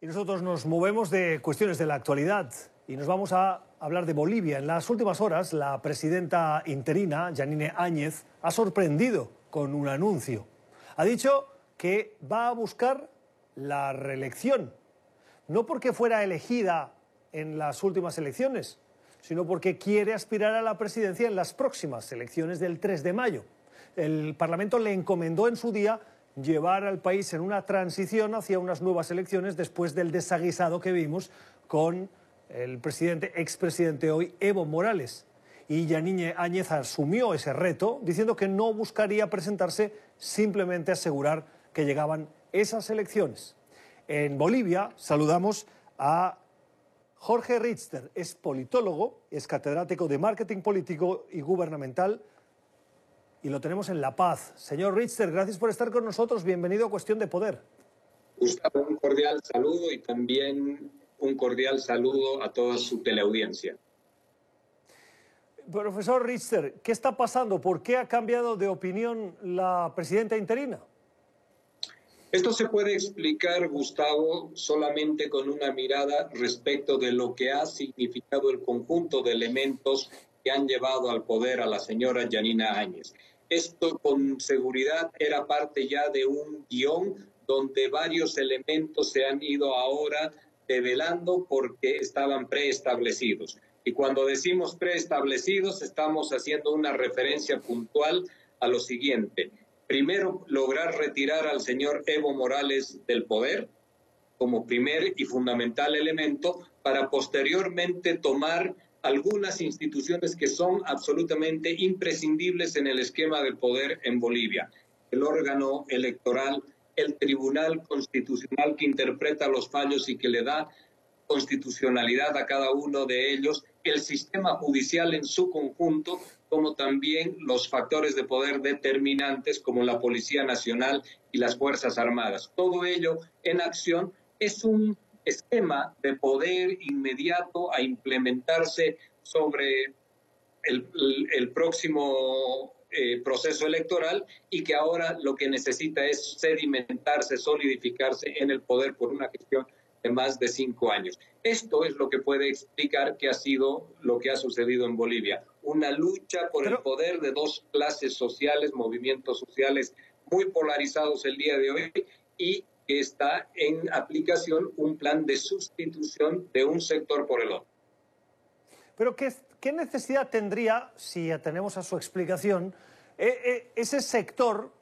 Y nosotros nos movemos de cuestiones de la actualidad y nos vamos a hablar de Bolivia. En las últimas horas, la presidenta interina, Janine Áñez, ha sorprendido con un anuncio. Ha dicho que va a buscar la reelección, no porque fuera elegida en las últimas elecciones, sino porque quiere aspirar a la presidencia en las próximas elecciones del 3 de mayo. El Parlamento le encomendó en su día llevar al país en una transición hacia unas nuevas elecciones después del desaguisado que vimos con el presidente, expresidente hoy, Evo Morales. Y Yanine Áñez asumió ese reto diciendo que no buscaría presentarse, simplemente asegurar que llegaban esas elecciones. En Bolivia saludamos a Jorge Richter, es politólogo, es catedrático de marketing político y gubernamental y lo tenemos en La Paz. Señor Richter, gracias por estar con nosotros. Bienvenido a Cuestión de Poder. Gustavo, un cordial saludo y también un cordial saludo a toda su teleaudiencia. Profesor Richter, ¿qué está pasando? ¿Por qué ha cambiado de opinión la presidenta interina? Esto se puede explicar, Gustavo, solamente con una mirada respecto de lo que ha significado el conjunto de elementos que han llevado al poder a la señora Janina Áñez. Esto con seguridad era parte ya de un guion donde varios elementos se han ido ahora develando porque estaban preestablecidos. Y cuando decimos preestablecidos, estamos haciendo una referencia puntual a lo siguiente. Primero, lograr retirar al señor Evo Morales del poder como primer y fundamental elemento para posteriormente tomar algunas instituciones que son absolutamente imprescindibles en el esquema del poder en Bolivia. El órgano electoral, el Tribunal Constitucional que interpreta los fallos y que le da constitucionalidad a cada uno de ellos, el sistema judicial en su conjunto, como también los factores de poder determinantes como la Policía Nacional y las Fuerzas Armadas. Todo ello en acción es un esquema de poder inmediato a implementarse sobre el, próximo eh, proceso electoral y que ahora lo que necesita es sedimentarse, solidificarse en el poder por una gestión de más de cinco años. Esto es lo que puede explicar qué ha sido lo que ha sucedido en Bolivia. Una lucha por el poder de dos clases sociales, movimientos sociales muy polarizados el día de hoy y que está en aplicación un plan de sustitución de un sector por el otro. Pero ¿qué, qué necesidad tendría, si atenemos a su explicación, eh, eh, ese sector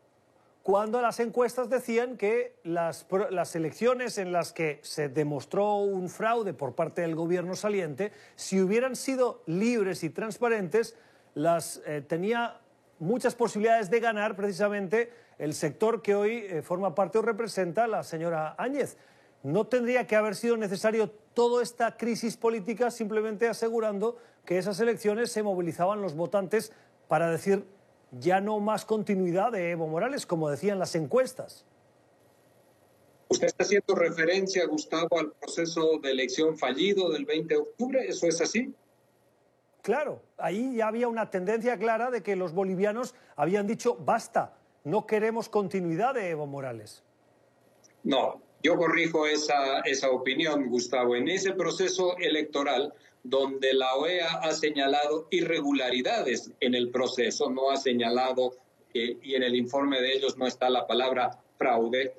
cuando las encuestas decían que las, las, elecciones en las que se demostró un fraude por parte del gobierno saliente, si hubieran sido libres y transparentes, las eh, tenía muchas posibilidades de ganar precisamente el sector que hoy eh, forma parte o representa la señora Áñez. ¿No tendría que haber sido necesario toda esta crisis política simplemente asegurando que esas elecciones se movilizaban los votantes para decir ya no más continuidad de Evo Morales, como decían las encuestas? Usted está haciendo referencia, Gustavo, al proceso de elección fallido del 20 de octubre, ¿eso es así? Claro, ahí ya había una tendencia clara de que los bolivianos habían dicho basta, no queremos continuidad de Evo Morales. No, yo corrijo esa, esa opinión, Gustavo. En ese proceso electoral, donde la OEA ha señalado irregularidades en el proceso, no ha señalado, y en el informe de ellos no está la palabra fraude,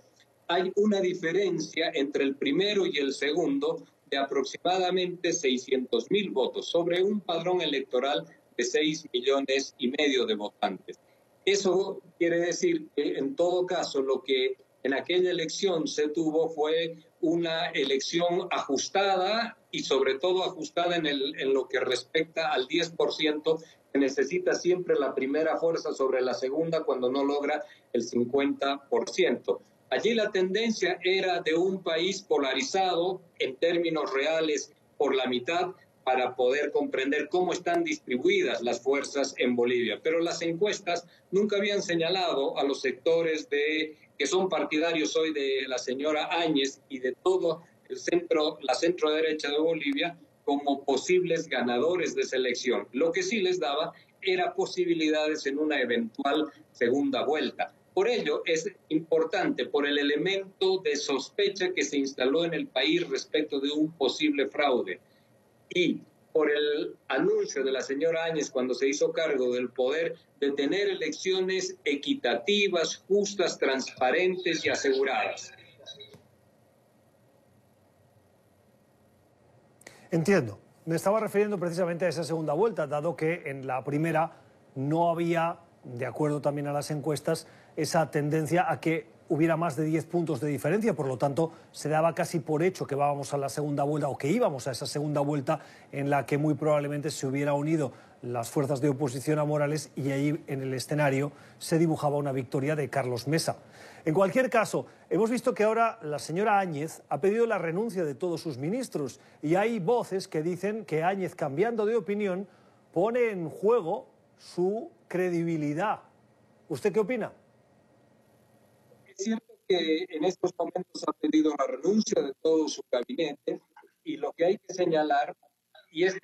hay una diferencia entre el primero y el segundo de aproximadamente 600 mil votos sobre un padrón electoral de 6 millones y medio de votantes. Eso quiere decir que en todo caso lo que en aquella elección se tuvo fue una elección ajustada y sobre todo ajustada en, el, en lo que respecta al 10% que necesita siempre la primera fuerza sobre la segunda cuando no logra el 50%. Allí la tendencia era de un país polarizado en términos reales por la mitad para poder comprender cómo están distribuidas las fuerzas en Bolivia. Pero las encuestas nunca habían señalado a los sectores de, que son partidarios hoy de la señora Áñez y de todo el centro, la centro derecha de Bolivia como posibles ganadores de selección. Lo que sí les daba era posibilidades en una eventual segunda vuelta. Por ello es importante, por el elemento de sospecha que se instaló en el país respecto de un posible fraude y por el anuncio de la señora Áñez cuando se hizo cargo del poder de tener elecciones equitativas, justas, transparentes y aseguradas. Entiendo. Me estaba refiriendo precisamente a esa segunda vuelta, dado que en la primera no había, de acuerdo también a las encuestas, esa tendencia a que hubiera más de 10 puntos de diferencia, por lo tanto se daba casi por hecho que íbamos a la segunda vuelta o que íbamos a esa segunda vuelta en la que muy probablemente se hubiera unido las fuerzas de oposición a Morales y ahí en el escenario se dibujaba una victoria de Carlos Mesa. En cualquier caso, hemos visto que ahora la señora Áñez ha pedido la renuncia de todos sus ministros y hay voces que dicen que Áñez, cambiando de opinión, pone en juego su credibilidad. ¿Usted qué opina? Es cierto que en estos momentos ha pedido la renuncia de todo su gabinete y lo que hay que señalar, y es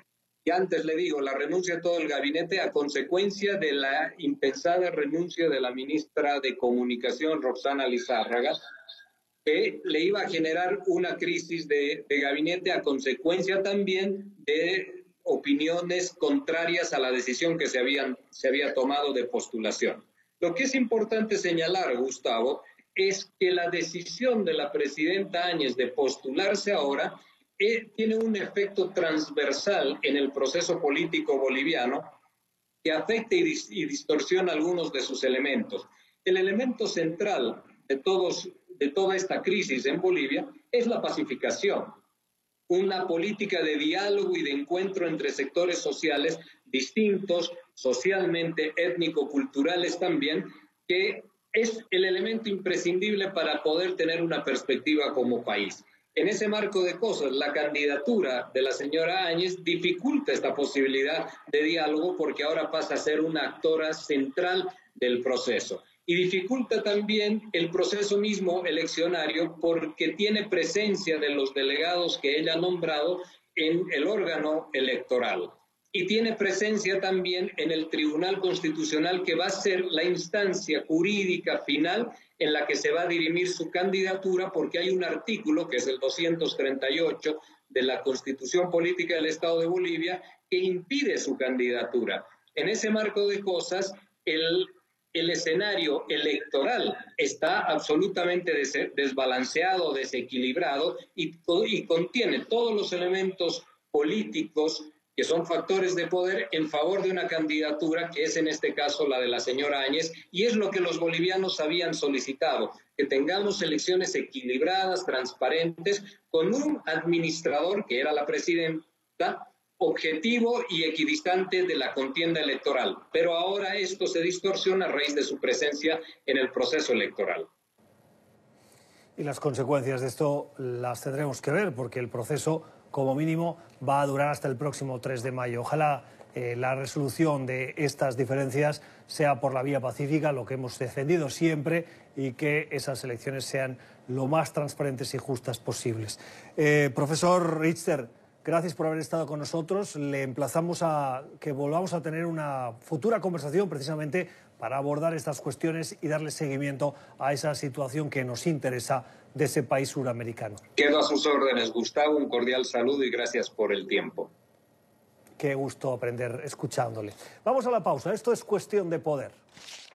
y antes le digo, la renuncia de todo el gabinete a consecuencia de la impensada renuncia de la ministra de Comunicación, Roxana Lizárraga, que le iba a generar una crisis de gabinete a consecuencia también de opiniones contrarias a la decisión que se, habían, se había tomado de postulación. Lo que es importante señalar, Gustavo, es que la decisión de la presidenta Áñez de postularse ahora tiene un efecto transversal en el proceso político boliviano que afecta y, y, distorsiona algunos de sus elementos. El elemento central de, todos, de toda esta crisis en Bolivia es la pacificación, una política de diálogo y de encuentro entre sectores sociales distintos, socialmente, étnico-culturales también, que es el elemento imprescindible para poder tener una perspectiva como país. En ese marco de cosas, la candidatura de la señora Áñez dificulta esta posibilidad de diálogo porque ahora pasa a ser una actora central del proceso. Y dificulta también el proceso mismo eleccionario porque tiene presencia de los delegados que ella ha nombrado en el órgano electoral y tiene presencia también en el Tribunal Constitucional, que va a ser la instancia jurídica final en la que se va a dirimir su candidatura, porque hay un artículo, que es el 238 de la Constitución Política del Estado de Bolivia, que impide su candidatura. En ese marco de cosas, el, el escenario electoral está absolutamente desbalanceado, desequilibrado y, y contiene todos los elementos políticos que son factores de poder en favor de una candidatura que es en este caso la de la señora Áñez, y es lo que los bolivianos habían solicitado, que tengamos elecciones equilibradas, transparentes, con un administrador, que era la presidenta, objetivo y equidistante de la contienda electoral. Pero ahora esto se distorsiona a raíz de su presencia en el proceso electoral. Y las consecuencias de esto las tendremos que ver, porque el proceso como mínimo va a durar hasta el próximo 3 de mayo. Ojalá eh, la resolución de estas diferencias sea por la vía pacífica, lo que hemos defendido siempre, y que esas elecciones sean lo más transparentes y justas posibles. Eh, profesor Richter, gracias por haber estado con nosotros. Le emplazamos a que volvamos a tener una futura conversación precisamente para abordar estas cuestiones y darle seguimiento a esa situación que nos interesa de ese país suramericano. Quedo a sus órdenes, Gustavo. Un cordial saludo y gracias por el tiempo. Qué gusto aprender escuchándole. Vamos a la pausa. Esto es cuestión de poder.